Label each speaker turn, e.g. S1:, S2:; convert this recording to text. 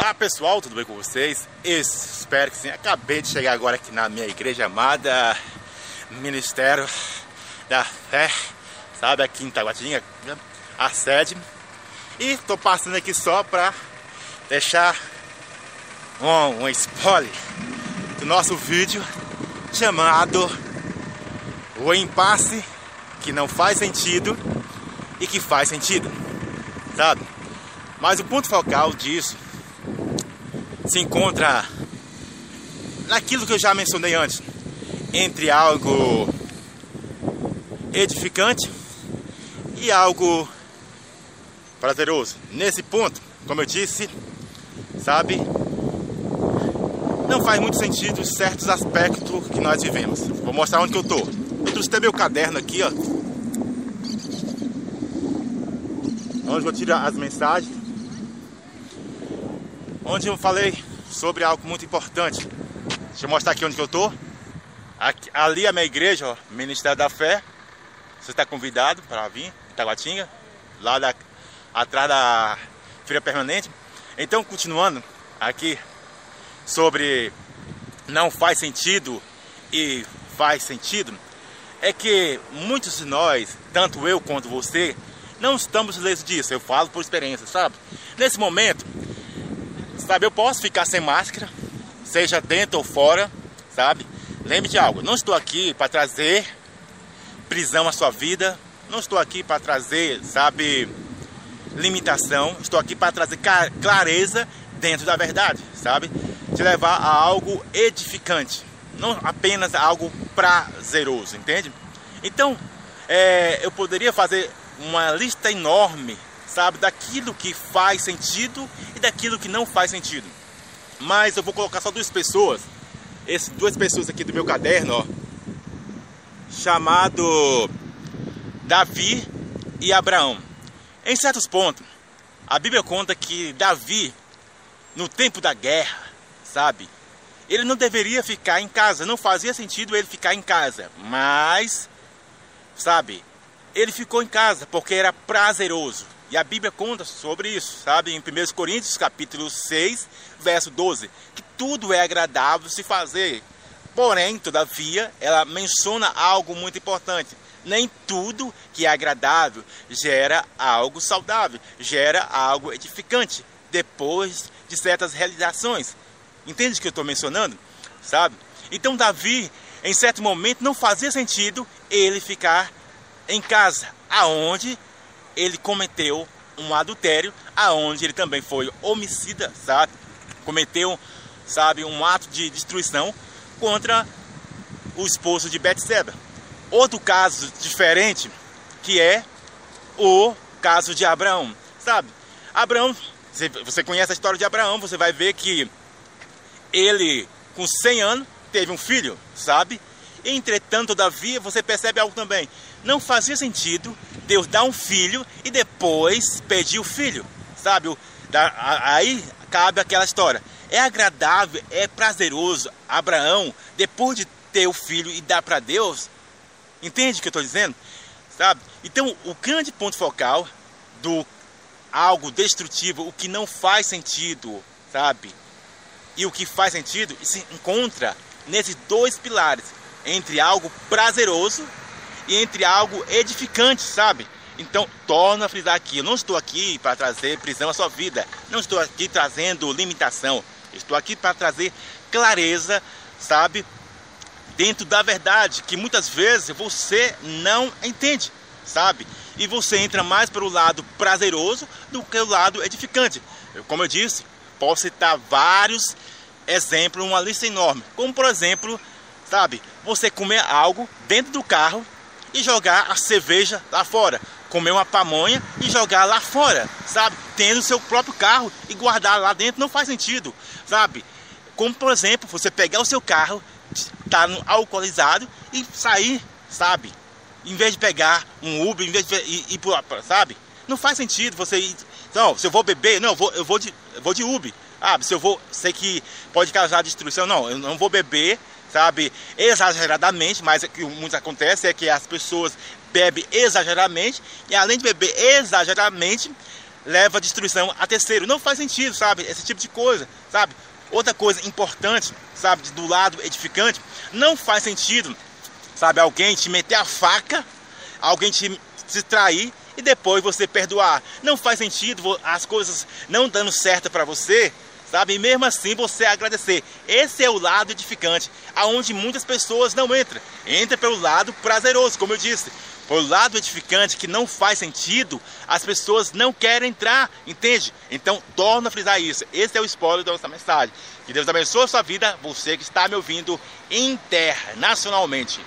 S1: Olá pessoal, tudo bem com vocês? Espero que sim. Acabei de chegar agora aqui na minha igreja amada Ministério da Fé, sabe, aqui em Taguatinga, a sede. E tô passando aqui só pra deixar um, um spoiler do nosso vídeo chamado O Impasse que não faz sentido e que faz sentido, sabe? Mas o ponto focal disso se encontra naquilo que eu já mencionei antes, entre algo edificante e algo prazeroso. Nesse ponto, como eu disse, sabe, não faz muito sentido certos aspectos que nós vivemos. Vou mostrar onde que eu tô. Eu trouxe até meu caderno aqui, ó. Onde eu vou tirar as mensagens onde eu falei sobre algo muito importante. Deixa eu mostrar aqui onde que eu tô. Aqui, ali é a minha igreja, ó, Ministério da Fé. Você está convidado para vir, Itaguatinga, lá da, atrás da Feira Permanente. Então, continuando aqui sobre não faz sentido e faz sentido, é que muitos de nós, tanto eu quanto você, não estamos lesos disso. Eu falo por experiência, sabe? Nesse momento, sabe? Eu posso ficar sem máscara, seja dentro ou fora, sabe? Lembre de algo, não estou aqui para trazer prisão à sua vida, não estou aqui para trazer, sabe, limitação, estou aqui para trazer clareza dentro da verdade, sabe? Te levar a algo edificante, não apenas a algo prazeroso, entende? Então, é, eu poderia fazer uma lista enorme sabe? Daquilo que faz sentido e daquilo que não faz sentido. Mas eu vou colocar só duas pessoas, essas duas pessoas aqui do meu caderno, ó, chamado Davi e Abraão. Em certos pontos, a Bíblia conta que Davi, no tempo da guerra, sabe? Ele não deveria ficar em casa, não fazia sentido ele ficar em casa, mas, sabe, ele ficou em casa porque era prazeroso. E a Bíblia conta sobre isso, sabe? Em 1 Coríntios, capítulo 6, verso 12, que tudo é agradável se fazer. Porém, todavia, ela menciona algo muito importante. Nem tudo que é agradável gera algo saudável, gera algo edificante depois de certas realizações. Entende o que eu estou mencionando? Sabe? Então, Davi, em certo momento, não fazia sentido ele ficar em casa, aonde ele cometeu um adultério, aonde ele também foi homicida, sabe? Cometeu, sabe, um ato de destruição contra o esposo de Betseba. Outro caso diferente, que é o caso de Abraão, sabe? Abraão, você conhece a história de Abraão, você vai ver que ele, com 100 anos, teve um filho, sabe? Entretanto, todavia, você percebe algo também. Não fazia sentido Deus dar um filho e depois pedir o filho, sabe? Aí cabe aquela história. É agradável, é prazeroso Abraão, depois de ter o filho e dar para Deus. Entende o que eu estou dizendo? Sabe? Então, o grande ponto focal do algo destrutivo, o que não faz sentido, sabe? E o que faz sentido se encontra nesses dois pilares, entre algo prazeroso e entre algo edificante, sabe? Então, torna a frisar aqui, eu não estou aqui para trazer prisão à sua vida, não estou aqui trazendo limitação, estou aqui para trazer clareza, sabe? Dentro da verdade, que muitas vezes você não entende, sabe? E você entra mais para o lado prazeroso do que o lado edificante. Como eu disse, posso citar vários exemplos, uma lista enorme. Como por exemplo, sabe, você comer algo dentro do carro e jogar a cerveja lá fora. Comer uma pamonha e jogar lá fora, sabe? Tendo seu próprio carro e guardar lá dentro não faz sentido, sabe? Como por exemplo, você pegar o seu carro, tá no alcoolizado e sair, sabe? Em vez de pegar um Uber, em vez de ir, ir por, sabe? Não faz sentido você ir. Não, se eu vou beber, não, eu vou, eu vou de, eu vou de Uber. Ah, se eu vou, sei que pode causar destruição, não, eu não vou beber sabe, exageradamente, mas o que muito acontece é que as pessoas bebem exageradamente e além de beber exageradamente, leva a destruição a terceiro. Não faz sentido, sabe? Esse tipo de coisa, sabe? Outra coisa importante, sabe, do lado edificante, não faz sentido, sabe, alguém te meter a faca, alguém te, te trair e depois você perdoar. Não faz sentido as coisas não dando certo para você, sabe? E mesmo assim você agradecer. Esse é o lado edificante, aonde muitas pessoas não entram. Entra pelo lado prazeroso, como eu disse. Pelo lado edificante que não faz sentido, as pessoas não querem entrar, entende? Então, torna a frisar isso. Esse é o spoiler da nossa mensagem. Que Deus abençoe a sua vida, você que está me ouvindo internacionalmente.